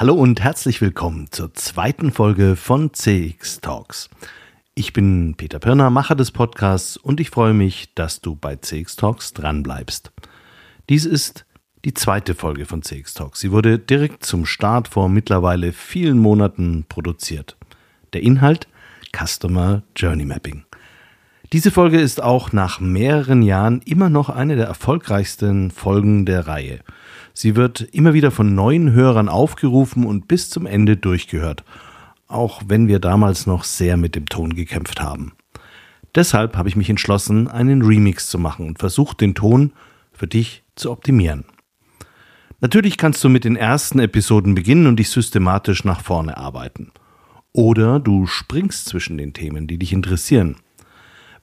Hallo und herzlich willkommen zur zweiten Folge von CX Talks. Ich bin Peter Pirner, Macher des Podcasts und ich freue mich, dass du bei CX Talks dranbleibst. Dies ist die zweite Folge von CX Talks. Sie wurde direkt zum Start vor mittlerweile vielen Monaten produziert. Der Inhalt Customer Journey Mapping. Diese Folge ist auch nach mehreren Jahren immer noch eine der erfolgreichsten Folgen der Reihe. Sie wird immer wieder von neuen Hörern aufgerufen und bis zum Ende durchgehört, auch wenn wir damals noch sehr mit dem Ton gekämpft haben. Deshalb habe ich mich entschlossen, einen Remix zu machen und versucht, den Ton für dich zu optimieren. Natürlich kannst du mit den ersten Episoden beginnen und dich systematisch nach vorne arbeiten. Oder du springst zwischen den Themen, die dich interessieren.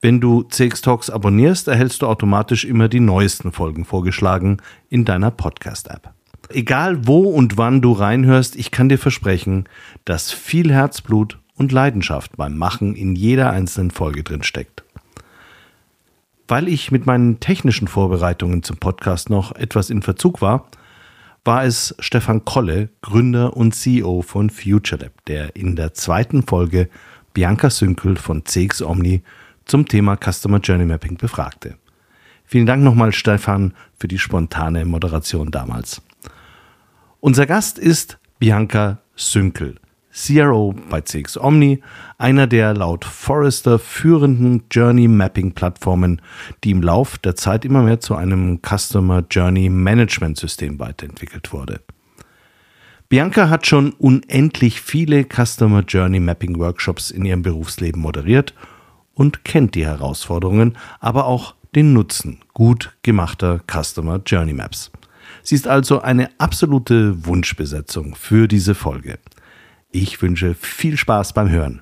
Wenn du CX Talks abonnierst, erhältst du automatisch immer die neuesten Folgen vorgeschlagen in deiner Podcast-App. Egal wo und wann du reinhörst, ich kann dir versprechen, dass viel Herzblut und Leidenschaft beim Machen in jeder einzelnen Folge drin steckt. Weil ich mit meinen technischen Vorbereitungen zum Podcast noch etwas in Verzug war, war es Stefan Kolle, Gründer und CEO von FutureLab, der in der zweiten Folge Bianca Sünkel von CX Omni zum Thema Customer Journey Mapping befragte. Vielen Dank nochmal, Stefan, für die spontane Moderation damals. Unser Gast ist Bianca Sünkel, CRO bei CX Omni, einer der laut Forrester führenden Journey Mapping Plattformen, die im Lauf der Zeit immer mehr zu einem Customer Journey Management System weiterentwickelt wurde. Bianca hat schon unendlich viele Customer Journey Mapping Workshops in ihrem Berufsleben moderiert und kennt die Herausforderungen, aber auch den Nutzen gut gemachter Customer Journey Maps. Sie ist also eine absolute Wunschbesetzung für diese Folge. Ich wünsche viel Spaß beim Hören.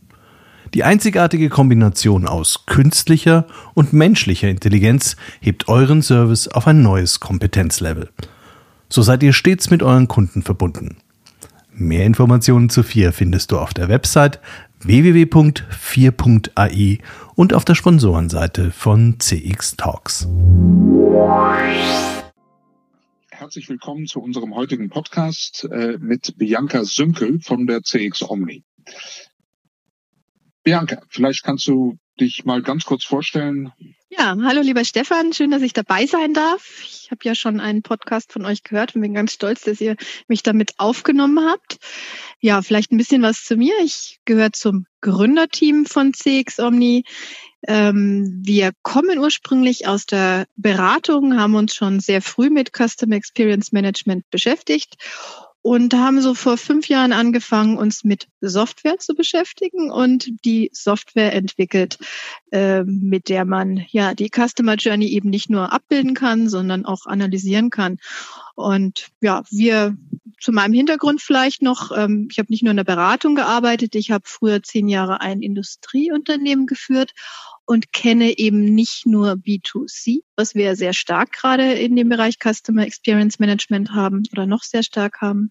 Die einzigartige Kombination aus künstlicher und menschlicher Intelligenz hebt euren Service auf ein neues Kompetenzlevel. So seid ihr stets mit euren Kunden verbunden. Mehr Informationen zu FIR findest du auf der Website www.4.ai und auf der Sponsorenseite von CX Talks. Herzlich willkommen zu unserem heutigen Podcast äh, mit Bianca Sünkel von der CX Omni. Bianca, vielleicht kannst du dich mal ganz kurz vorstellen. Ja, hallo lieber Stefan, schön, dass ich dabei sein darf. Ich habe ja schon einen Podcast von euch gehört und bin ganz stolz, dass ihr mich damit aufgenommen habt. Ja, vielleicht ein bisschen was zu mir. Ich gehöre zum Gründerteam von CX Omni. Ähm, wir kommen ursprünglich aus der Beratung, haben uns schon sehr früh mit Customer Experience Management beschäftigt und haben so vor fünf Jahren angefangen, uns mit Software zu beschäftigen und die Software entwickelt, äh, mit der man ja die Customer Journey eben nicht nur abbilden kann, sondern auch analysieren kann. Und ja, wir zu meinem Hintergrund vielleicht noch, ähm, ich habe nicht nur in der Beratung gearbeitet, ich habe früher zehn Jahre ein Industrieunternehmen geführt und kenne eben nicht nur B2C, was wir sehr stark gerade in dem Bereich Customer Experience Management haben oder noch sehr stark haben,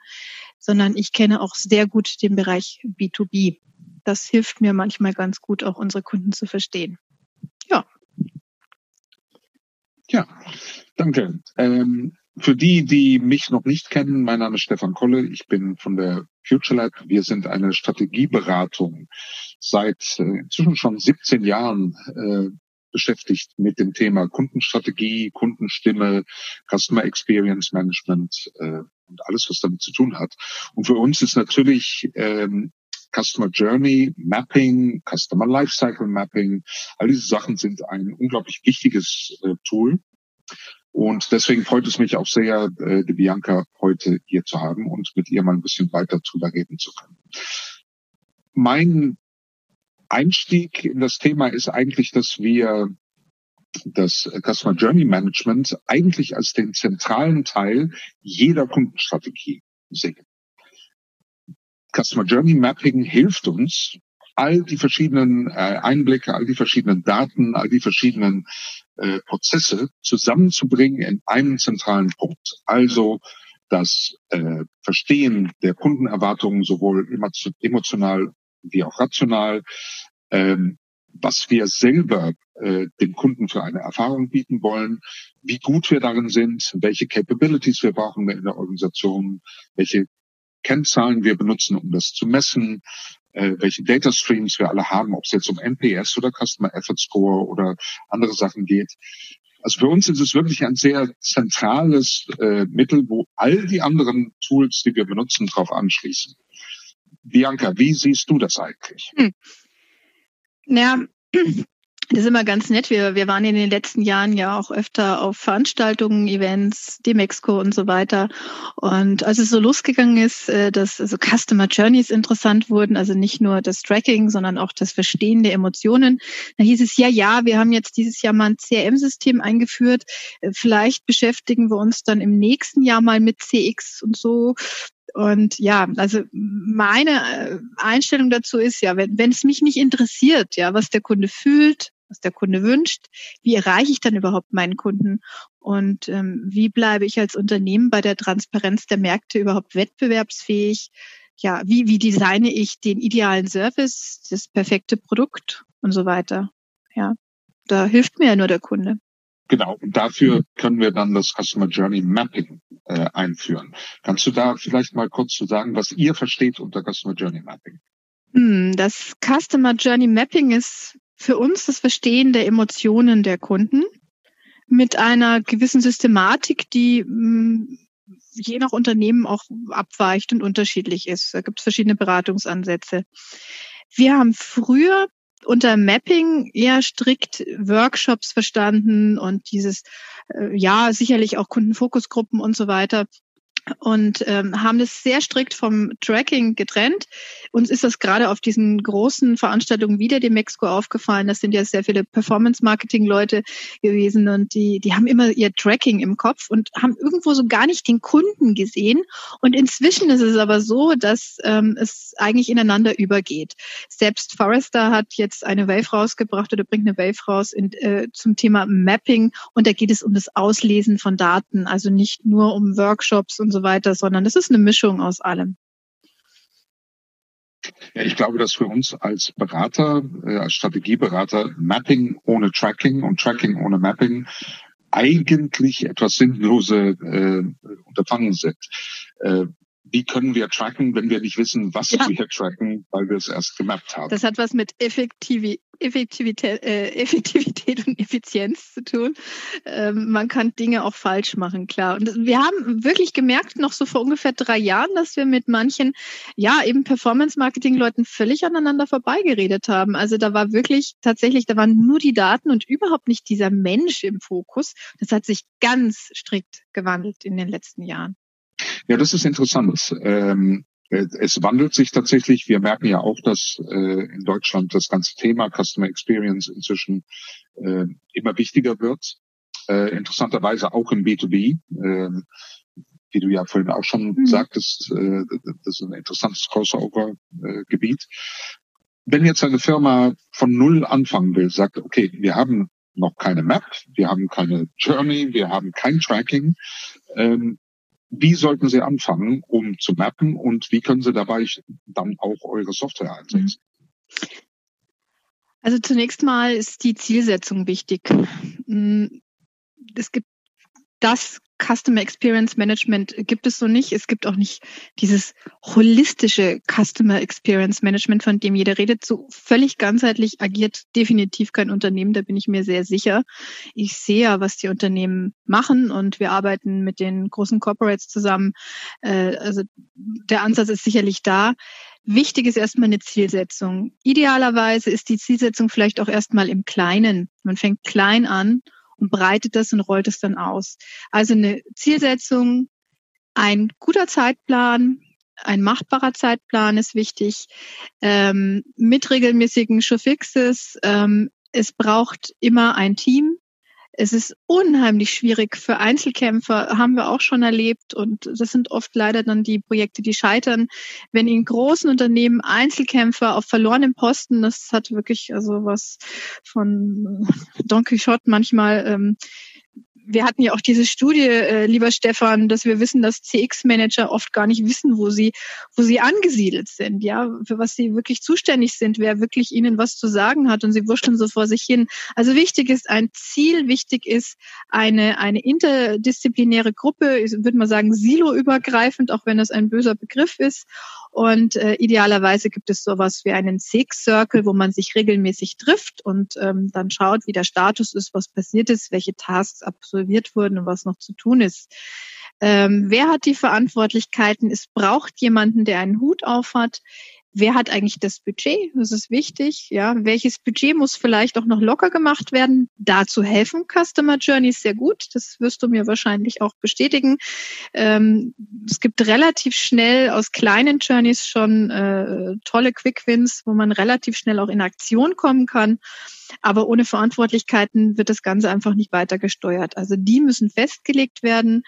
sondern ich kenne auch sehr gut den Bereich B2B. Das hilft mir manchmal ganz gut, auch unsere Kunden zu verstehen. Ja. Ja, danke. Ähm, für die, die mich noch nicht kennen, mein Name ist Stefan Kolle. Ich bin von der FutureLab. Wir sind eine Strategieberatung seit äh, inzwischen schon 17 Jahren äh, beschäftigt mit dem Thema Kundenstrategie, Kundenstimme, Customer Experience Management äh, und alles, was damit zu tun hat. Und für uns ist natürlich ähm, Customer Journey Mapping, Customer Lifecycle Mapping, all diese Sachen sind ein unglaublich wichtiges äh, Tool. Und deswegen freut es mich auch sehr, äh, die Bianca heute hier zu haben und mit ihr mal ein bisschen weiter drüber reden zu können. Mein Einstieg in das Thema ist eigentlich, dass wir das Customer Journey Management eigentlich als den zentralen Teil jeder Kundenstrategie sehen. Customer Journey Mapping hilft uns, all die verschiedenen äh, Einblicke, all die verschiedenen Daten, all die verschiedenen äh, Prozesse zusammenzubringen in einen zentralen Punkt. Also das äh, Verstehen der Kundenerwartungen sowohl emotional wie auch rational, ähm, was wir selber äh, dem Kunden für eine Erfahrung bieten wollen, wie gut wir darin sind, welche Capabilities wir brauchen in der Organisation, welche Kennzahlen wir benutzen, um das zu messen, äh, welche Data Streams wir alle haben, ob es jetzt um NPS oder Customer Effort Score oder andere Sachen geht. Also für uns ist es wirklich ein sehr zentrales äh, Mittel, wo all die anderen Tools, die wir benutzen, drauf anschließen. Bianca, wie siehst du das eigentlich? Hm. Ja, das ist immer ganz nett. Wir, wir waren in den letzten Jahren ja auch öfter auf Veranstaltungen, Events, Demexco und so weiter. Und als es so losgegangen ist, äh, dass also Customer Journeys interessant wurden, also nicht nur das Tracking, sondern auch das Verstehen der Emotionen, da hieß es ja, ja, wir haben jetzt dieses Jahr mal ein CRM-System eingeführt. Äh, vielleicht beschäftigen wir uns dann im nächsten Jahr mal mit CX und so. Und ja, also meine äh, Einstellung dazu ist ja, wenn, wenn es mich nicht interessiert, ja, was der Kunde fühlt, was der Kunde wünscht, wie erreiche ich dann überhaupt meinen Kunden und ähm, wie bleibe ich als Unternehmen bei der Transparenz der Märkte überhaupt wettbewerbsfähig? Ja, wie, wie designe ich den idealen Service, das perfekte Produkt und so weiter? Ja, da hilft mir ja nur der Kunde. Genau, und dafür können wir dann das Customer Journey Mapping äh, einführen. Kannst du da vielleicht mal kurz zu sagen, was ihr versteht unter Customer Journey Mapping? Hm, das Customer Journey Mapping ist für uns das Verstehen der Emotionen der Kunden mit einer gewissen Systematik, die hm, je nach Unternehmen auch abweicht und unterschiedlich ist. Da gibt es verschiedene Beratungsansätze. Wir haben früher unter Mapping eher strikt Workshops verstanden und dieses, äh, ja, sicherlich auch Kundenfokusgruppen und so weiter und ähm, haben das sehr strikt vom Tracking getrennt. Uns ist das gerade auf diesen großen Veranstaltungen wieder dem Mexiko aufgefallen. Das sind ja sehr viele Performance-Marketing-Leute gewesen und die, die haben immer ihr Tracking im Kopf und haben irgendwo so gar nicht den Kunden gesehen. Und inzwischen ist es aber so, dass ähm, es eigentlich ineinander übergeht. Selbst Forrester hat jetzt eine Wave rausgebracht oder bringt eine Wave raus in, äh, zum Thema Mapping und da geht es um das Auslesen von Daten, also nicht nur um Workshops und so weiter, sondern es ist eine Mischung aus allem. Ja, ich glaube, dass für uns als Berater, äh, als Strategieberater Mapping ohne Tracking und Tracking ohne Mapping eigentlich etwas sinnlose äh, Unterfangen sind. Äh, wie können wir tracken, wenn wir nicht wissen, was ja. wir tracken, weil wir es erst gemappt haben? Das hat was mit Effektivität, Effektivität, äh, Effektivität und Effizienz zu tun. Ähm, man kann Dinge auch falsch machen, klar. Und wir haben wirklich gemerkt, noch so vor ungefähr drei Jahren, dass wir mit manchen, ja, eben Performance-Marketing-Leuten völlig aneinander vorbeigeredet haben. Also da war wirklich tatsächlich, da waren nur die Daten und überhaupt nicht dieser Mensch im Fokus. Das hat sich ganz strikt gewandelt in den letzten Jahren. Ja, das ist interessant. Ähm, es wandelt sich tatsächlich. Wir merken ja auch, dass äh, in Deutschland das ganze Thema Customer Experience inzwischen äh, immer wichtiger wird. Äh, interessanterweise auch im B2B. Äh, wie du ja vorhin auch schon mhm. sagtest, äh, das ist ein interessantes Crossover-Gebiet. Wenn jetzt eine Firma von Null anfangen will, sagt, okay, wir haben noch keine Map, wir haben keine Journey, wir haben kein Tracking, ähm, wie sollten Sie anfangen, um zu mappen und wie können Sie dabei dann auch eure Software einsetzen? Also zunächst mal ist die Zielsetzung wichtig. Mm, es gibt das Customer Experience Management gibt es so nicht. Es gibt auch nicht dieses holistische Customer Experience Management, von dem jeder redet. So völlig ganzheitlich agiert definitiv kein Unternehmen, da bin ich mir sehr sicher. Ich sehe ja, was die Unternehmen machen und wir arbeiten mit den großen Corporates zusammen. Äh, also der Ansatz ist sicherlich da. Wichtig ist erstmal eine Zielsetzung. Idealerweise ist die Zielsetzung vielleicht auch erstmal im Kleinen. Man fängt klein an und breitet das und rollt es dann aus. Also eine Zielsetzung, ein guter Zeitplan, ein machbarer Zeitplan ist wichtig, ähm, mit regelmäßigen Showfixes. Ähm, es braucht immer ein Team. Es ist unheimlich schwierig für Einzelkämpfer, haben wir auch schon erlebt. Und das sind oft leider dann die Projekte, die scheitern. Wenn in großen Unternehmen Einzelkämpfer auf verlorenem Posten, das hat wirklich also was von Don Quixote manchmal, ähm, wir hatten ja auch diese Studie, äh, lieber Stefan, dass wir wissen, dass CX-Manager oft gar nicht wissen, wo sie, wo sie angesiedelt sind, ja, für was sie wirklich zuständig sind, wer wirklich ihnen was zu sagen hat und sie wurschteln so vor sich hin. Also wichtig ist ein Ziel, wichtig ist eine, eine interdisziplinäre Gruppe, ich würde mal sagen siloübergreifend, auch wenn das ein böser Begriff ist. Und äh, idealerweise gibt es sowas wie einen Six-Circle, wo man sich regelmäßig trifft und ähm, dann schaut, wie der Status ist, was passiert ist, welche Tasks absolviert wurden und was noch zu tun ist. Ähm, wer hat die Verantwortlichkeiten? Es braucht jemanden, der einen Hut auf hat. Wer hat eigentlich das Budget? Das ist wichtig. Ja, welches Budget muss vielleicht auch noch locker gemacht werden? Dazu helfen Customer Journeys sehr gut. Das wirst du mir wahrscheinlich auch bestätigen. Ähm, es gibt relativ schnell aus kleinen Journeys schon äh, tolle Quick Wins, wo man relativ schnell auch in Aktion kommen kann. Aber ohne Verantwortlichkeiten wird das Ganze einfach nicht weiter gesteuert. Also die müssen festgelegt werden.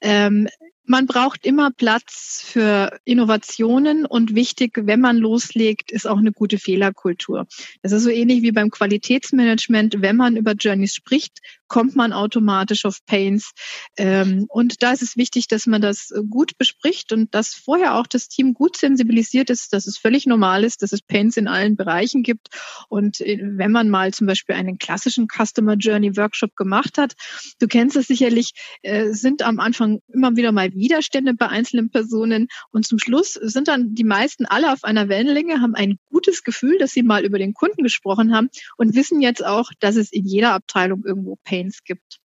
Ähm, man braucht immer Platz für Innovationen und wichtig, wenn man loslegt, ist auch eine gute Fehlerkultur. Das ist so ähnlich wie beim Qualitätsmanagement. Wenn man über Journeys spricht, kommt man automatisch auf Pains. Ähm, und da ist es wichtig, dass man das gut bespricht und dass vorher auch das Team gut sensibilisiert ist, dass es völlig normal ist, dass es Pains in allen Bereichen gibt. Und äh, wenn man mal zum Beispiel einen klassischen Customer Journey Workshop gemacht hat, du kennst es sicherlich, äh, sind am Anfang immer wieder mal Widerstände bei einzelnen Personen. Und zum Schluss sind dann die meisten alle auf einer Wellenlänge, haben ein gutes Gefühl, dass sie mal über den Kunden gesprochen haben und wissen jetzt auch, dass es in jeder Abteilung irgendwo Pains gibt.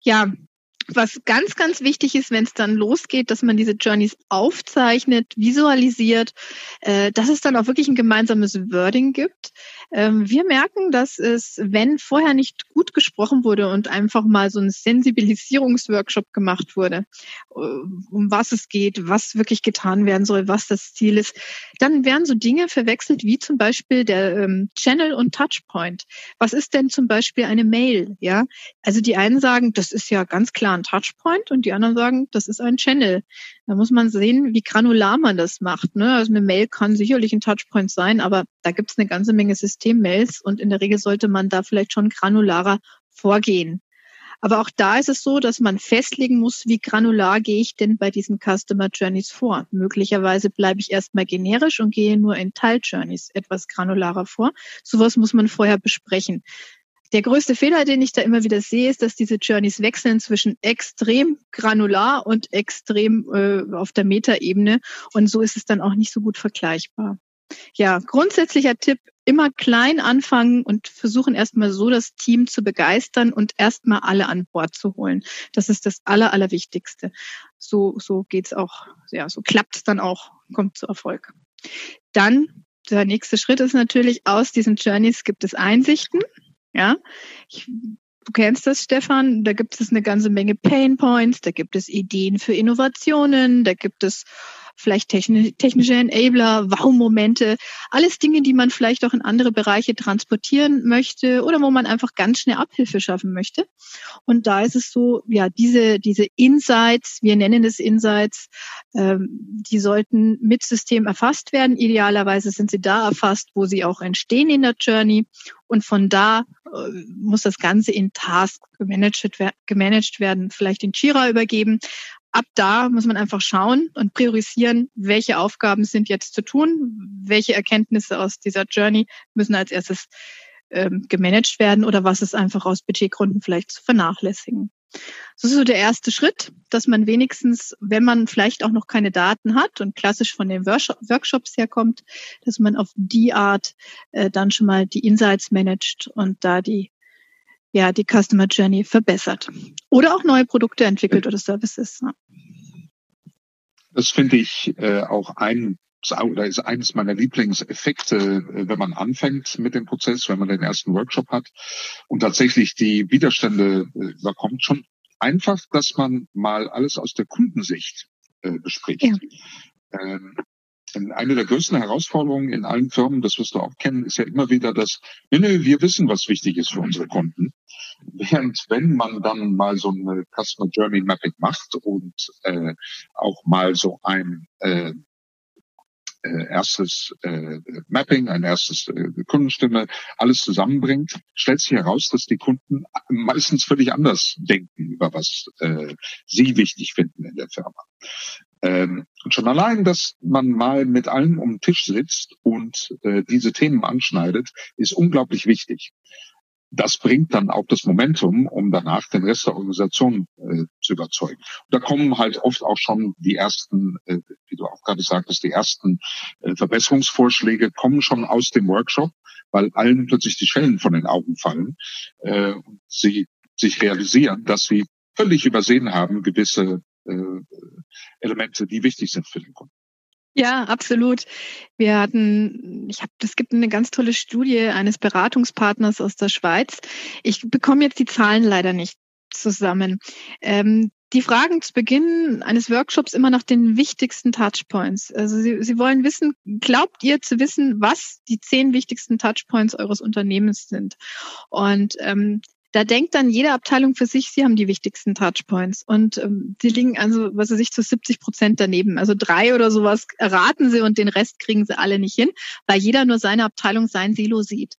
Ja, was ganz, ganz wichtig ist, wenn es dann losgeht, dass man diese Journeys aufzeichnet, visualisiert, äh, dass es dann auch wirklich ein gemeinsames Wording gibt. Ähm, wir merken, dass es, wenn vorher nicht gut gesprochen wurde und einfach mal so ein Sensibilisierungsworkshop gemacht wurde, äh, um was es geht, was wirklich getan werden soll, was das Ziel ist, dann werden so Dinge verwechselt wie zum Beispiel der ähm, Channel und Touchpoint. Was ist denn zum Beispiel eine Mail? Ja, also die einen sagen, das ist ja ganz klar ein Touchpoint und die anderen sagen, das ist ein Channel. Da muss man sehen, wie granular man das macht. Ne? Also eine Mail kann sicherlich ein Touchpoint sein, aber da gibt es eine ganze Menge Systemmails und in der Regel sollte man da vielleicht schon granularer vorgehen. Aber auch da ist es so, dass man festlegen muss, wie granular gehe ich denn bei diesen Customer Journeys vor. Möglicherweise bleibe ich erstmal generisch und gehe nur in Teil Journeys etwas granularer vor. Sowas muss man vorher besprechen. Der größte Fehler, den ich da immer wieder sehe, ist, dass diese Journeys wechseln zwischen extrem granular und extrem äh, auf der Metaebene. Und so ist es dann auch nicht so gut vergleichbar. Ja, grundsätzlicher Tipp, immer klein anfangen und versuchen erstmal so das Team zu begeistern und erstmal alle an Bord zu holen. Das ist das Aller, Allerwichtigste. So, so geht's auch, ja, so klappt's dann auch, kommt zu Erfolg. Dann, der nächste Schritt ist natürlich, aus diesen Journeys gibt es Einsichten. Ja, ich, du kennst das, Stefan. Da gibt es eine ganze Menge Pain Points, da gibt es Ideen für Innovationen, da gibt es vielleicht technische Enabler, Wow-Momente, alles Dinge, die man vielleicht auch in andere Bereiche transportieren möchte oder wo man einfach ganz schnell Abhilfe schaffen möchte. Und da ist es so, ja, diese, diese Insights, wir nennen es Insights, ähm, die sollten mit System erfasst werden. Idealerweise sind sie da erfasst, wo sie auch entstehen in der Journey. Und von da äh, muss das Ganze in gemanagt, gemanagt werden, vielleicht in Jira übergeben ab da muss man einfach schauen und priorisieren, welche Aufgaben sind jetzt zu tun, welche Erkenntnisse aus dieser Journey müssen als erstes ähm, gemanagt werden oder was ist einfach aus Budgetgründen vielleicht zu vernachlässigen. Das ist so der erste Schritt, dass man wenigstens, wenn man vielleicht auch noch keine Daten hat und klassisch von den Workshops herkommt, dass man auf die Art äh, dann schon mal die Insights managt und da die ja die Customer Journey verbessert oder auch neue Produkte entwickelt oder Services. Ja. Das finde ich äh, auch ein oder ist eines meiner Lieblingseffekte, äh, wenn man anfängt mit dem Prozess, wenn man den ersten Workshop hat und tatsächlich die Widerstände äh, überkommt, schon einfach, dass man mal alles aus der Kundensicht äh, bespricht. Ja. Ähm, eine der größten Herausforderungen in allen Firmen, das wirst du auch kennen, ist ja immer wieder das, nee, nee, wir wissen, was wichtig ist für unsere Kunden. während wenn man dann mal so eine Customer Journey Mapping macht und äh, auch mal so ein äh, äh, erstes äh, Mapping, ein erstes äh, Kundenstimme, alles zusammenbringt, stellt sich heraus, dass die Kunden meistens völlig anders denken über was äh, sie wichtig finden in der Firma. Ähm, und schon allein, dass man mal mit allen um den Tisch sitzt und äh, diese Themen anschneidet, ist unglaublich wichtig das bringt dann auch das Momentum, um danach den Rest der Organisation äh, zu überzeugen. Und da kommen halt oft auch schon die ersten, äh, wie du auch gerade sagtest, die ersten äh, Verbesserungsvorschläge kommen schon aus dem Workshop, weil allen plötzlich die Schellen von den Augen fallen äh, und sie sich realisieren, dass sie völlig übersehen haben gewisse Elemente, die wichtig sind für den Kunden. Ja, absolut. Wir hatten, ich habe, es gibt eine ganz tolle Studie eines Beratungspartners aus der Schweiz. Ich bekomme jetzt die Zahlen leider nicht zusammen. Ähm, die fragen zu Beginn eines Workshops immer nach den wichtigsten Touchpoints. Also sie, sie wollen wissen, glaubt ihr zu wissen, was die zehn wichtigsten Touchpoints eures Unternehmens sind? Und ähm, da denkt dann jede Abteilung für sich, sie haben die wichtigsten Touchpoints. Und ähm, die liegen also, was weiß ich, zu 70 Prozent daneben. Also drei oder sowas erraten sie und den Rest kriegen sie alle nicht hin, weil jeder nur seine Abteilung, sein Silo sieht.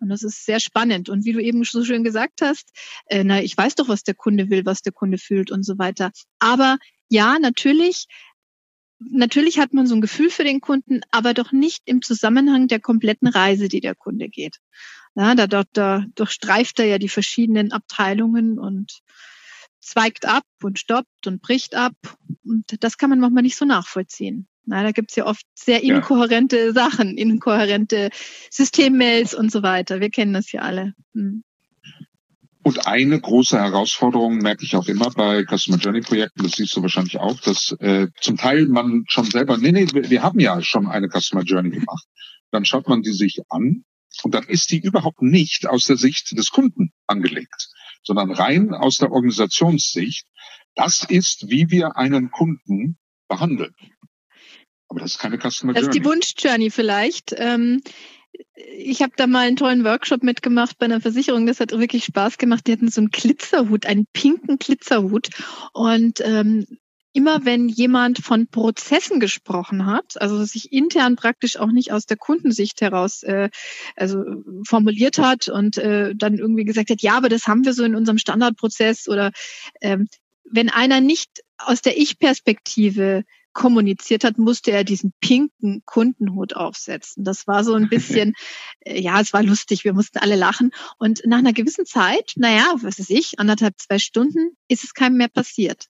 Und das ist sehr spannend. Und wie du eben so schön gesagt hast, äh, na, ich weiß doch, was der Kunde will, was der Kunde fühlt und so weiter. Aber ja, natürlich Natürlich hat man so ein Gefühl für den Kunden, aber doch nicht im Zusammenhang der kompletten Reise, die der Kunde geht. Ja, da, da, da durchstreift er ja die verschiedenen Abteilungen und zweigt ab und stoppt und bricht ab. Und das kann man manchmal nicht so nachvollziehen. Na, da gibt's ja oft sehr inkohärente ja. Sachen, inkohärente Systemmails und so weiter. Wir kennen das ja alle. Hm. Und eine große Herausforderung merke ich auch immer bei Customer Journey Projekten, das siehst du wahrscheinlich auch, dass äh, zum Teil man schon selber, nee, nee, wir, wir haben ja schon eine Customer Journey gemacht. Dann schaut man die sich an und dann ist die überhaupt nicht aus der Sicht des Kunden angelegt, sondern rein aus der Organisationssicht. Das ist, wie wir einen Kunden behandeln. Aber das ist keine Customer Journey. Das ist die Wunsch-Journey vielleicht. Ähm ich habe da mal einen tollen Workshop mitgemacht bei einer Versicherung. Das hat wirklich Spaß gemacht. Die hatten so einen Glitzerhut, einen pinken Glitzerhut. Und ähm, immer wenn jemand von Prozessen gesprochen hat, also sich intern praktisch auch nicht aus der Kundensicht heraus äh, also formuliert hat und äh, dann irgendwie gesagt hat, ja, aber das haben wir so in unserem Standardprozess oder ähm, wenn einer nicht aus der Ich-Perspektive kommuniziert hat, musste er diesen pinken Kundenhut aufsetzen. Das war so ein bisschen, äh, ja, es war lustig, wir mussten alle lachen. Und nach einer gewissen Zeit, naja, was ist ich, anderthalb, zwei Stunden, ist es keinem mehr passiert.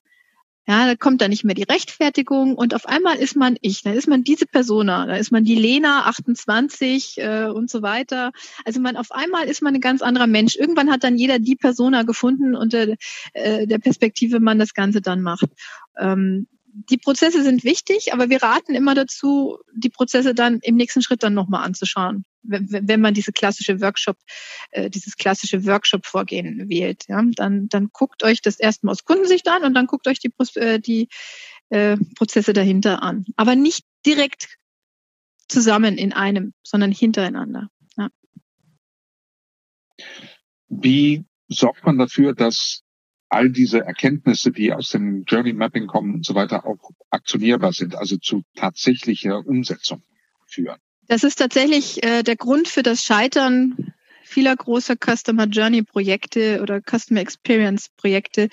Ja, da kommt dann nicht mehr die Rechtfertigung und auf einmal ist man ich, dann ist man diese Persona, da ist man die Lena 28 äh, und so weiter. Also man auf einmal ist man ein ganz anderer Mensch. Irgendwann hat dann jeder die Persona gefunden unter äh, der Perspektive man das Ganze dann macht. Ähm, die Prozesse sind wichtig, aber wir raten immer dazu, die Prozesse dann im nächsten Schritt dann nochmal anzuschauen, wenn man diese klassische Workshop, äh, dieses klassische Workshop-Vorgehen wählt. Ja, dann, dann guckt euch das erstmal aus Kundensicht an und dann guckt euch die, äh, die äh, Prozesse dahinter an. Aber nicht direkt zusammen in einem, sondern hintereinander. Ja. Wie sorgt man dafür, dass all diese Erkenntnisse, die aus dem Journey Mapping kommen und so weiter, auch aktionierbar sind, also zu tatsächlicher Umsetzung führen. Das ist tatsächlich äh, der Grund für das Scheitern vieler großer Customer Journey Projekte oder Customer Experience Projekte,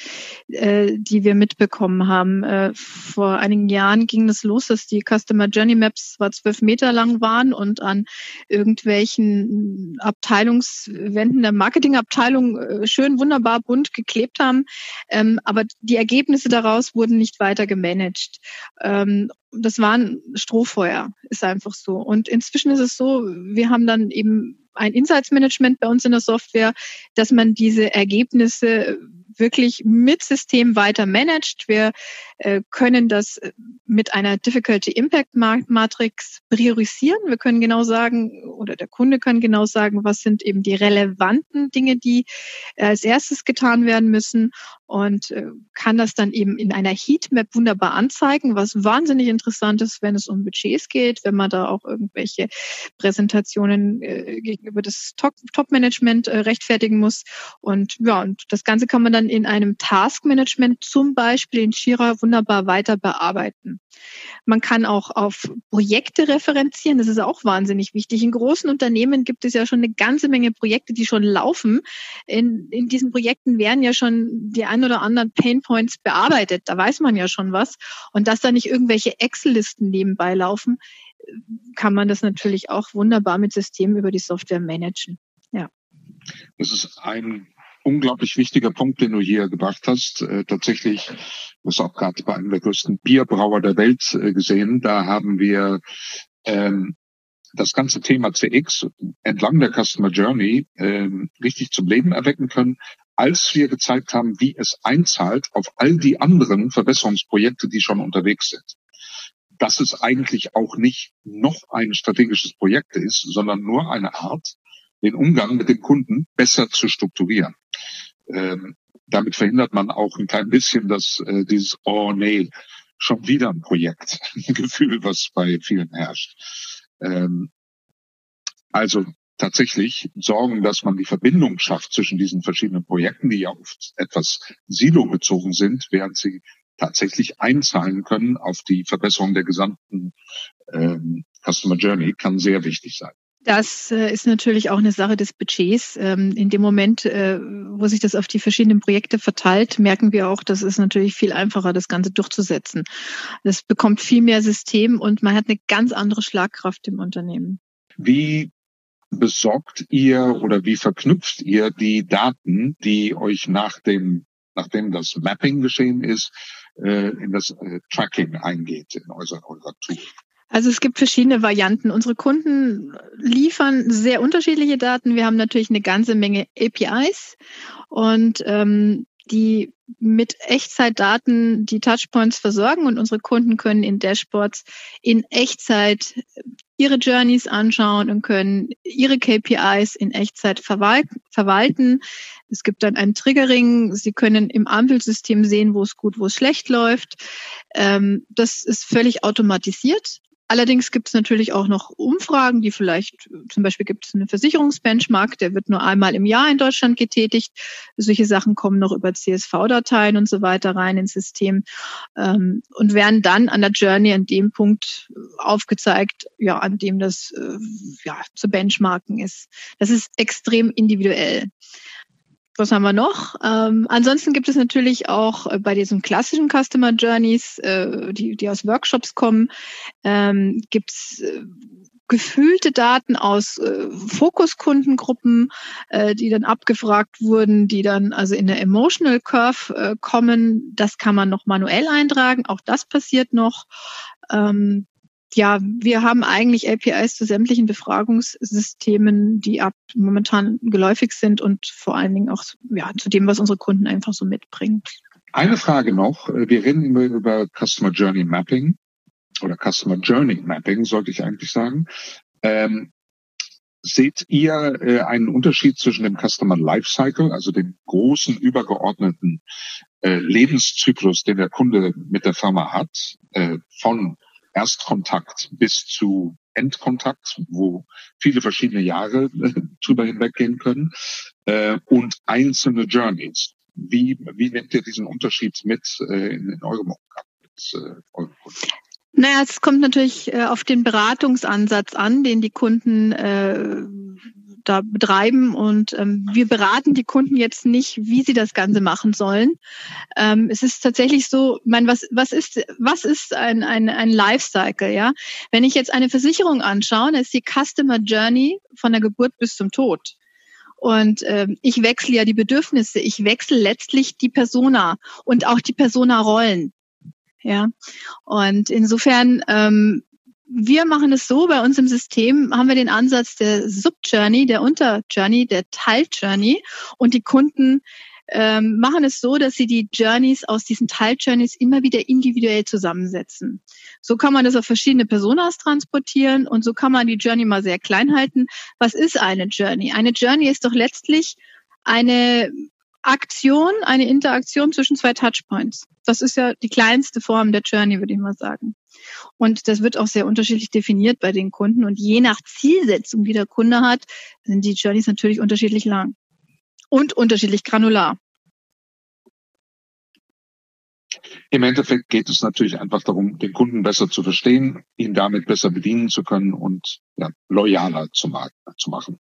äh, die wir mitbekommen haben. Äh, vor einigen Jahren ging es das los, dass die Customer Journey Maps zwar zwölf Meter lang waren und an irgendwelchen Abteilungswänden der Marketingabteilung äh, schön wunderbar bunt geklebt haben, ähm, aber die Ergebnisse daraus wurden nicht weiter gemanagt. Ähm, das war ein Strohfeuer, ist einfach so. Und inzwischen ist es so, wir haben dann eben ein Insights Management bei uns in der Software, dass man diese Ergebnisse wirklich mit System weiter managt. Wir äh, können das mit einer Difficulty Impact Matrix priorisieren. Wir können genau sagen, oder der Kunde kann genau sagen, was sind eben die relevanten Dinge, die äh, als erstes getan werden müssen. und äh, kann das dann eben in einer Heatmap wunderbar anzeigen, was wahnsinnig interessant ist, wenn es um Budgets geht, wenn man da auch irgendwelche Präsentationen äh, gegenüber das Top-Management äh, rechtfertigen muss. Und ja, und das Ganze kann man dann in einem Task-Management zum Beispiel in Jira wunderbar weiter bearbeiten. Man kann auch auf Projekte referenzieren. Das ist auch wahnsinnig wichtig. In großen Unternehmen gibt es ja schon eine ganze Menge Projekte, die schon laufen. In, in diesen Projekten werden ja schon die ein oder anderen Painpoints bearbeitet. Da weiß man ja schon was. Und dass da nicht irgendwelche Excel-Listen nebenbei laufen, kann man das natürlich auch wunderbar mit Systemen über die Software managen. Ja. Das ist ein unglaublich wichtiger Punkt, den du hier gebracht hast. Äh, tatsächlich, das auch gerade bei einem der größten Bierbrauer der Welt äh, gesehen. Da haben wir ähm, das ganze Thema CX entlang der Customer Journey ähm, richtig zum Leben erwecken können, als wir gezeigt haben, wie es einzahlt auf all die anderen Verbesserungsprojekte, die schon unterwegs sind. Dass es eigentlich auch nicht noch ein strategisches Projekt ist, sondern nur eine Art, den Umgang mit dem Kunden besser zu strukturieren. Ähm, damit verhindert man auch ein klein bisschen dass äh, dieses Oh nee, schon wieder ein Projekt Gefühl, was bei vielen herrscht. Ähm, also tatsächlich sorgen, dass man die Verbindung schafft zwischen diesen verschiedenen Projekten, die ja oft etwas silobezogen sind, während sie tatsächlich einzahlen können auf die Verbesserung der gesamten ähm, Customer Journey, kann sehr wichtig sein. Das äh, ist natürlich auch eine Sache des Budgets. Ähm, in dem Moment, äh, wo sich das auf die verschiedenen Projekte verteilt, merken wir auch, das ist natürlich viel einfacher, das Ganze durchzusetzen. Das bekommt viel mehr System und man hat eine ganz andere Schlagkraft im Unternehmen. Wie besorgt ihr oder wie verknüpft ihr die Daten, die euch nach dem, nachdem das Mapping geschehen ist, äh, in das Tracking eingeht in eurer, eurer Tool? Also es gibt verschiedene Varianten. Unsere Kunden liefern sehr unterschiedliche Daten. Wir haben natürlich eine ganze Menge APIs und ähm, die mit Echtzeitdaten die Touchpoints versorgen und unsere Kunden können in Dashboards in Echtzeit ihre Journeys anschauen und können ihre KPIs in Echtzeit verwalten. Es gibt dann ein Triggering. Sie können im Ampelsystem sehen, wo es gut, wo es schlecht läuft. Ähm, das ist völlig automatisiert. Allerdings gibt es natürlich auch noch Umfragen, die vielleicht, zum Beispiel gibt es einen Versicherungsbenchmark, der wird nur einmal im Jahr in Deutschland getätigt. Solche Sachen kommen noch über CSV-Dateien und so weiter rein ins System ähm, und werden dann an der Journey an dem Punkt aufgezeigt, ja, an dem das äh, ja, zu benchmarken ist. Das ist extrem individuell was haben wir noch? Ähm, ansonsten gibt es natürlich auch äh, bei diesen klassischen Customer Journeys, äh, die, die aus Workshops kommen, ähm, gibt es äh, gefühlte Daten aus äh, Fokuskundengruppen, äh, die dann abgefragt wurden, die dann also in der Emotional Curve äh, kommen. Das kann man noch manuell eintragen. Auch das passiert noch. Ähm, ja, wir haben eigentlich APIs zu sämtlichen Befragungssystemen, die ab momentan geläufig sind und vor allen Dingen auch ja, zu dem, was unsere Kunden einfach so mitbringen. Eine Frage noch. Wir reden immer über Customer Journey Mapping oder Customer Journey Mapping, sollte ich eigentlich sagen. Ähm, seht ihr äh, einen Unterschied zwischen dem Customer Lifecycle, also dem großen übergeordneten äh, Lebenszyklus, den der Kunde mit der Firma hat, äh, von Erstkontakt bis zu Endkontakt, wo viele verschiedene Jahre äh, drüber hinweggehen können, äh, und einzelne Journeys. Wie, wie nehmt ihr diesen Unterschied mit äh, in, in eurem Umgang mit äh, euren Kunden? Naja, es kommt natürlich äh, auf den Beratungsansatz an, den die Kunden äh, da betreiben und ähm, wir beraten die Kunden jetzt nicht, wie sie das Ganze machen sollen. Ähm, es ist tatsächlich so, ich meine, was, was ist, was ist ein, ein, ein Lifecycle, ja? Wenn ich jetzt eine Versicherung anschaue, dann ist die Customer Journey von der Geburt bis zum Tod. Und ähm, ich wechsle ja die Bedürfnisse, ich wechsle letztlich die Persona und auch die Persona-Rollen. Ja, und insofern ähm, wir machen es so, bei uns im System haben wir den Ansatz der Sub-Journey, der Unter-Journey, der Teil-Journey und die Kunden ähm, machen es so, dass sie die Journeys aus diesen Teil-Journeys immer wieder individuell zusammensetzen. So kann man das auf verschiedene Personas transportieren und so kann man die Journey mal sehr klein halten. Was ist eine Journey? Eine Journey ist doch letztlich eine Aktion, eine Interaktion zwischen zwei Touchpoints. Das ist ja die kleinste Form der Journey, würde ich mal sagen. Und das wird auch sehr unterschiedlich definiert bei den Kunden. Und je nach Zielsetzung, die der Kunde hat, sind die Journeys natürlich unterschiedlich lang und unterschiedlich granular. Im Endeffekt geht es natürlich einfach darum, den Kunden besser zu verstehen, ihn damit besser bedienen zu können und ja, loyaler zu, machen.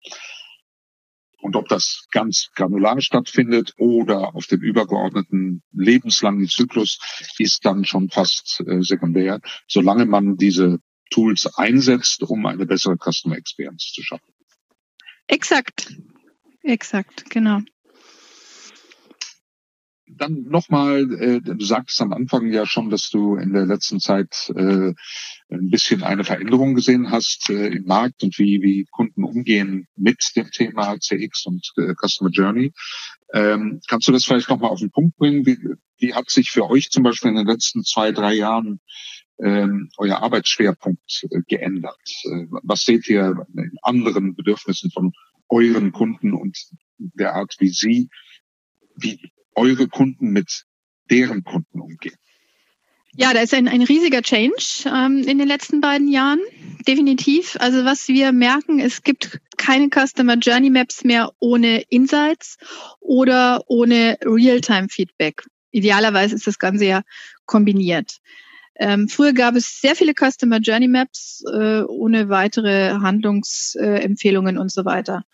Und ob das ganz granular stattfindet oder auf dem übergeordneten lebenslangen Zyklus, ist dann schon fast äh, sekundär, solange man diese Tools einsetzt, um eine bessere Customer Experience zu schaffen. Exakt. Exakt, genau dann nochmal, äh, du sagtest am Anfang ja schon, dass du in der letzten Zeit äh, ein bisschen eine Veränderung gesehen hast äh, im Markt und wie, wie Kunden umgehen mit dem Thema CX und äh, Customer Journey. Ähm, kannst du das vielleicht nochmal auf den Punkt bringen? Wie, wie hat sich für euch zum Beispiel in den letzten zwei, drei Jahren ähm, euer Arbeitsschwerpunkt äh, geändert? Äh, was seht ihr in anderen Bedürfnissen von euren Kunden und der Art, wie sie, wie eure Kunden mit deren Kunden umgehen? Ja, da ist ein, ein riesiger Change ähm, in den letzten beiden Jahren. Definitiv. Also was wir merken, es gibt keine Customer Journey Maps mehr ohne Insights oder ohne Real-Time-Feedback. Idealerweise ist das Ganze ja kombiniert. Ähm, früher gab es sehr viele Customer Journey Maps äh, ohne weitere Handlungsempfehlungen äh, und so weiter.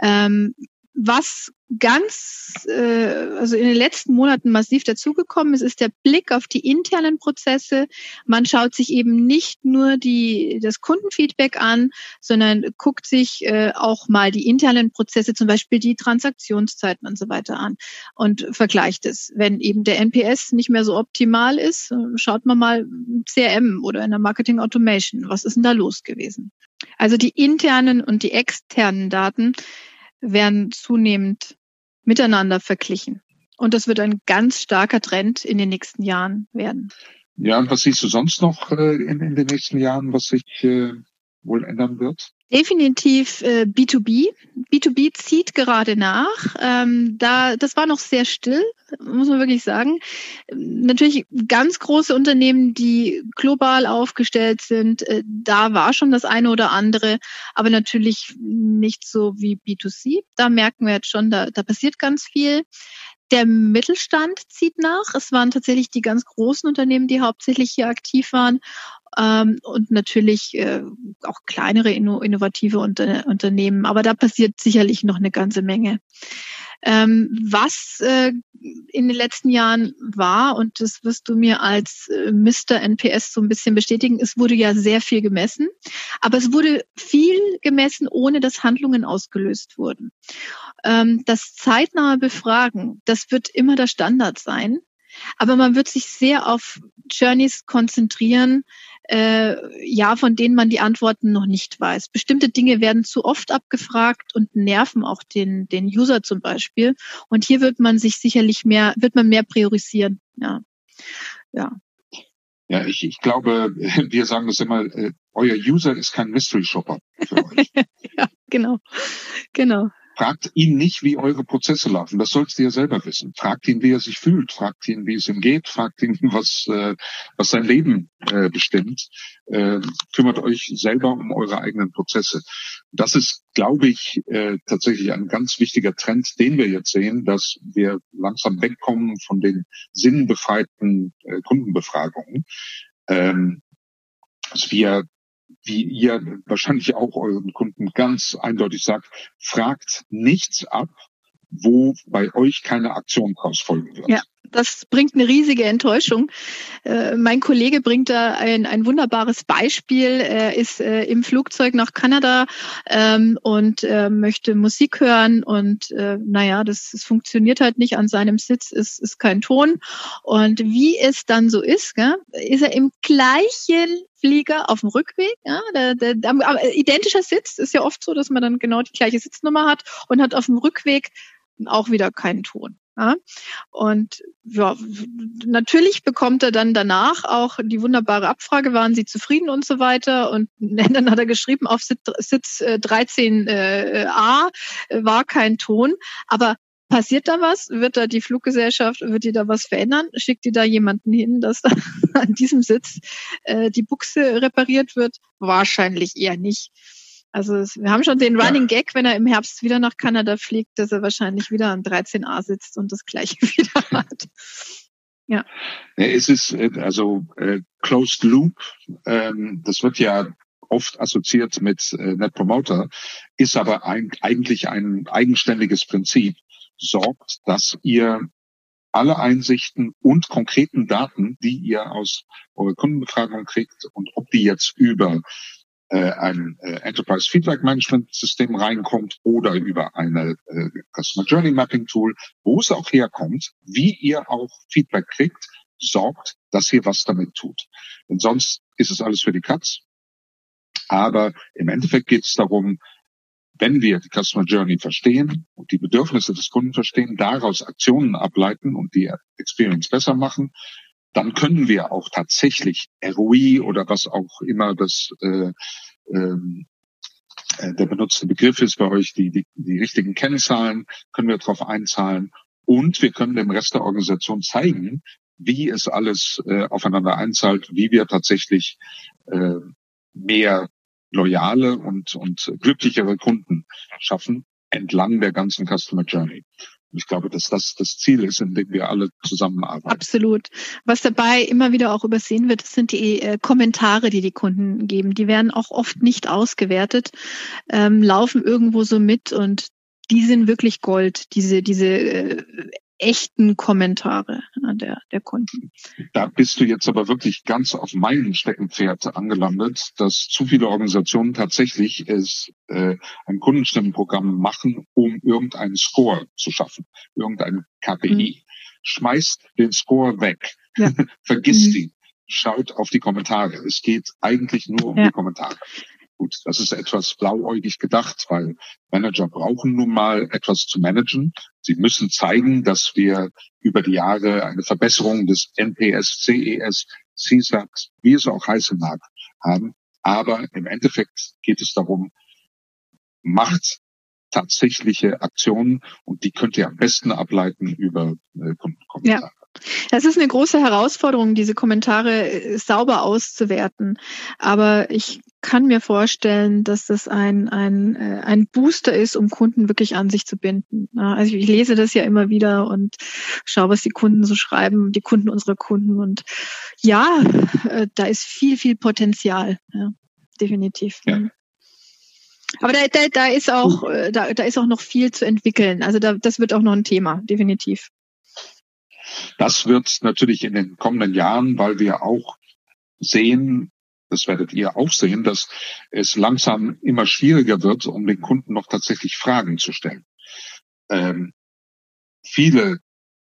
Ähm, was ganz, äh, also in den letzten Monaten massiv dazugekommen ist, ist der Blick auf die internen Prozesse. Man schaut sich eben nicht nur die, das Kundenfeedback an, sondern guckt sich äh, auch mal die internen Prozesse, zum Beispiel die Transaktionszeiten und so weiter an und vergleicht es. Wenn eben der NPS nicht mehr so optimal ist, schaut man mal CRM oder in der Marketing Automation. Was ist denn da los gewesen? Also die internen und die externen Daten werden zunehmend miteinander verglichen. Und das wird ein ganz starker Trend in den nächsten Jahren werden. Ja, und was siehst du sonst noch äh, in, in den nächsten Jahren, was sich äh, wohl ändern wird? Definitiv äh, B2B. B2B zieht gerade nach. Ähm, da, das war noch sehr still, muss man wirklich sagen. Natürlich ganz große Unternehmen, die global aufgestellt sind, äh, da war schon das eine oder andere, aber natürlich nicht so wie B2C. Da merken wir jetzt schon, da, da passiert ganz viel. Der Mittelstand zieht nach. Es waren tatsächlich die ganz großen Unternehmen, die hauptsächlich hier aktiv waren ähm, und natürlich äh, auch kleinere innovative Unter Unternehmen. Aber da passiert sicherlich noch eine ganze Menge. Ähm, was äh, in den letzten Jahren war, und das wirst du mir als äh, Mr. NPS so ein bisschen bestätigen, es wurde ja sehr viel gemessen, aber es wurde viel gemessen, ohne dass Handlungen ausgelöst wurden. Ähm, das zeitnahe Befragen, das wird immer der Standard sein. Aber man wird sich sehr auf Journeys konzentrieren, äh, ja, von denen man die Antworten noch nicht weiß. Bestimmte Dinge werden zu oft abgefragt und nerven auch den, den User zum Beispiel. Und hier wird man sich sicherlich mehr, wird man mehr priorisieren. Ja. Ja. Ja, ich, ich glaube, wir sagen das immer, äh, euer User ist kein Mystery Shopper für euch. ja, genau. Genau. Fragt ihn nicht, wie eure Prozesse laufen. Das sollst du ja selber wissen. Fragt ihn, wie er sich fühlt. Fragt ihn, wie es ihm geht. Fragt ihn, was, äh, was sein Leben äh, bestimmt. Äh, kümmert euch selber um eure eigenen Prozesse. Das ist, glaube ich, äh, tatsächlich ein ganz wichtiger Trend, den wir jetzt sehen, dass wir langsam wegkommen von den sinnbefreiten äh, Kundenbefragungen. Ähm, dass wir wie ihr wahrscheinlich auch euren Kunden ganz eindeutig sagt, fragt nichts ab, wo bei euch keine Aktion draus folgen wird. Ja, das bringt eine riesige Enttäuschung. Äh, mein Kollege bringt da ein, ein wunderbares Beispiel. Er ist äh, im Flugzeug nach Kanada ähm, und äh, möchte Musik hören und äh, naja, das, das funktioniert halt nicht. An seinem Sitz ist, ist kein Ton. Und wie es dann so ist, gell, ist er im gleichen Flieger auf dem Rückweg. Ja, der, der, der, identischer Sitz ist ja oft so, dass man dann genau die gleiche Sitznummer hat und hat auf dem Rückweg auch wieder keinen Ton. Ja? Und ja, natürlich bekommt er dann danach auch die wunderbare Abfrage, waren Sie zufrieden und so weiter. Und dann hat er geschrieben, auf Sitz 13a äh, äh, war kein Ton. Aber Passiert da was? Wird da die Fluggesellschaft, wird die da was verändern? Schickt die da jemanden hin, dass da an diesem Sitz äh, die Buchse repariert wird? Wahrscheinlich eher nicht. Also wir haben schon den Running Gag, wenn er im Herbst wieder nach Kanada fliegt, dass er wahrscheinlich wieder an 13a sitzt und das gleiche wieder hat. Ja. Es ist äh, also äh, Closed Loop, ähm, das wird ja oft assoziiert mit äh, Net Promoter, ist aber ein, eigentlich ein eigenständiges Prinzip, sorgt, dass ihr alle Einsichten und konkreten Daten, die ihr aus eurer Kundenbefragung kriegt und ob die jetzt über ein äh, Enterprise Feedback Management System reinkommt oder über eine äh, Customer Journey Mapping Tool, wo es auch herkommt, wie ihr auch Feedback kriegt, sorgt, dass ihr was damit tut. Denn sonst ist es alles für die Katz. Aber im Endeffekt geht es darum, wenn wir die Customer Journey verstehen und die Bedürfnisse des Kunden verstehen, daraus Aktionen ableiten und die Experience besser machen, dann können wir auch tatsächlich ROI oder was auch immer das äh, ähm, äh, der benutzte Begriff ist bei euch, die, die, die richtigen Kennzahlen können wir darauf einzahlen und wir können dem Rest der Organisation zeigen, wie es alles äh, aufeinander einzahlt, wie wir tatsächlich äh, mehr loyale und, und glücklichere Kunden schaffen entlang der ganzen Customer Journey. Ich glaube, dass das das Ziel ist, in dem wir alle zusammenarbeiten. Absolut. Was dabei immer wieder auch übersehen wird, sind die äh, Kommentare, die die Kunden geben. Die werden auch oft nicht ausgewertet, ähm, laufen irgendwo so mit und die sind wirklich Gold. Diese diese äh, echten Kommentare der, der Kunden. Da bist du jetzt aber wirklich ganz auf meinem Steckenpferd angelandet, dass zu viele Organisationen tatsächlich es, äh, ein Kundenstimmenprogramm machen, um irgendeinen Score zu schaffen, irgendeine KPI. Mhm. Schmeißt den Score weg, ja. vergisst mhm. ihn, schaut auf die Kommentare. Es geht eigentlich nur um ja. die Kommentare. Gut, das ist etwas blauäugig gedacht, weil Manager brauchen nun mal etwas zu managen. Sie müssen zeigen, dass wir über die Jahre eine Verbesserung des NPS, CES, CSAT, wie es auch heißen mag, haben. Aber im Endeffekt geht es darum, macht tatsächliche Aktionen und die könnt ihr am besten ableiten über äh, Kommentare. Ja. Das ist eine große Herausforderung, diese Kommentare äh, sauber auszuwerten. Aber ich kann mir vorstellen, dass das ein, ein, äh, ein Booster ist, um Kunden wirklich an sich zu binden. Also ich lese das ja immer wieder und schaue, was die Kunden so schreiben, die Kunden unserer Kunden. Und ja, äh, da ist viel, viel Potenzial. Ja, definitiv. Ja. Aber da, da, da ist auch, da, da ist auch noch viel zu entwickeln. Also da, das wird auch noch ein Thema, definitiv. Das wird natürlich in den kommenden Jahren, weil wir auch sehen, das werdet ihr auch sehen, dass es langsam immer schwieriger wird, um den Kunden noch tatsächlich Fragen zu stellen. Ähm, viele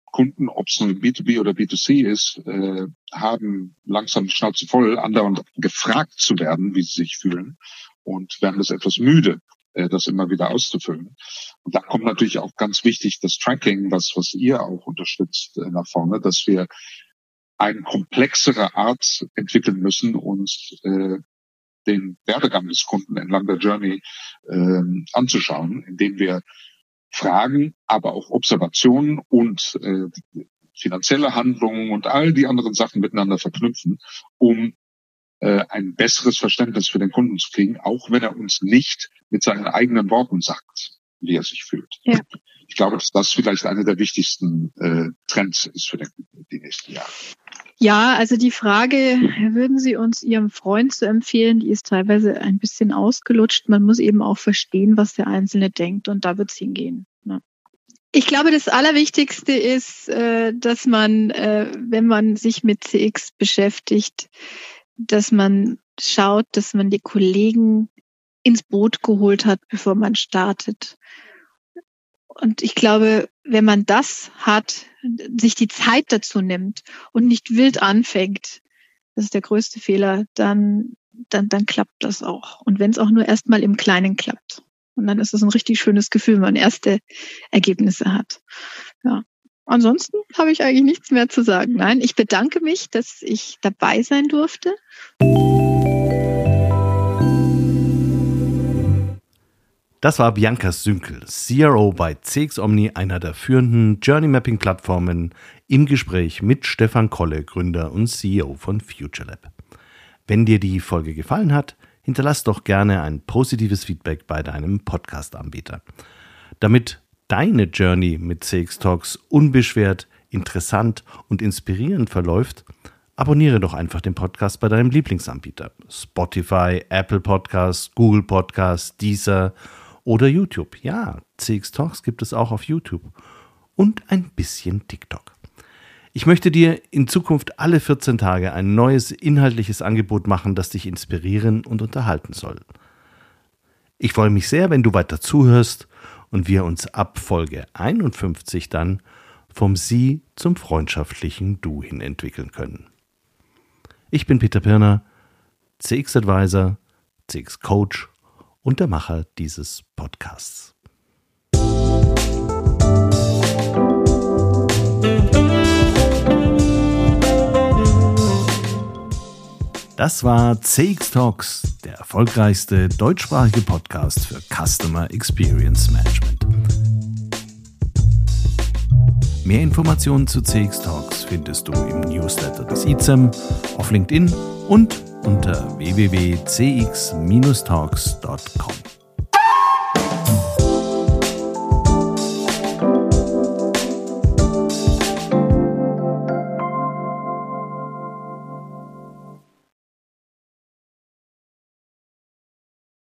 Kunden, ob es nun B2B oder B2C ist, äh, haben langsam die Schnauze voll, andauernd gefragt zu werden, wie sie sich fühlen und werden das etwas müde, äh, das immer wieder auszufüllen. Und da kommt natürlich auch ganz wichtig das Tracking, was, was ihr auch unterstützt äh, nach vorne, dass wir eine komplexere Art entwickeln müssen, uns äh, den Werdegang des Kunden entlang der Journey äh, anzuschauen, indem wir Fragen, aber auch Observationen und äh, finanzielle Handlungen und all die anderen Sachen miteinander verknüpfen, um äh, ein besseres Verständnis für den Kunden zu kriegen, auch wenn er uns nicht mit seinen eigenen Worten sagt, wie er sich fühlt. Ja. Ich glaube, dass das vielleicht einer der wichtigsten äh, Trends ist für den, die nächsten Jahre. Ja, also die Frage, würden Sie uns Ihrem Freund zu empfehlen, die ist teilweise ein bisschen ausgelutscht. Man muss eben auch verstehen, was der Einzelne denkt und da wird es hingehen. Ne? Ich glaube, das Allerwichtigste ist, äh, dass man, äh, wenn man sich mit CX beschäftigt, dass man schaut, dass man die Kollegen ins Boot geholt hat, bevor man startet. Und ich glaube, wenn man das hat, sich die Zeit dazu nimmt und nicht wild anfängt, das ist der größte Fehler, dann, dann, dann klappt das auch. Und wenn es auch nur erstmal im Kleinen klappt. Und dann ist es ein richtig schönes Gefühl, wenn man erste Ergebnisse hat. Ja. Ansonsten habe ich eigentlich nichts mehr zu sagen. Nein, ich bedanke mich, dass ich dabei sein durfte. Das war Bianca Sünkel, CRO bei CX Omni, einer der führenden Journey Mapping Plattformen, im Gespräch mit Stefan Kolle, Gründer und CEO von FutureLab. Wenn dir die Folge gefallen hat, hinterlass doch gerne ein positives Feedback bei deinem Podcast-Anbieter. Damit deine Journey mit CX Talks unbeschwert, interessant und inspirierend verläuft, abonniere doch einfach den Podcast bei deinem Lieblingsanbieter. Spotify, Apple Podcasts, Google Podcasts, Deezer oder YouTube. Ja, CX Talks gibt es auch auf YouTube. Und ein bisschen TikTok. Ich möchte dir in Zukunft alle 14 Tage ein neues inhaltliches Angebot machen, das dich inspirieren und unterhalten soll. Ich freue mich sehr, wenn du weiter zuhörst und wir uns ab Folge 51 dann vom Sie zum freundschaftlichen Du hin entwickeln können. Ich bin Peter Pirner, CX Advisor, CX Coach und der Macher dieses Podcasts. Das war CX Talks, der erfolgreichste deutschsprachige Podcast für Customer Experience Management. Mehr Informationen zu CX Talks findest du im Newsletter des ICEM, auf LinkedIn und unter www.cx-talks.com.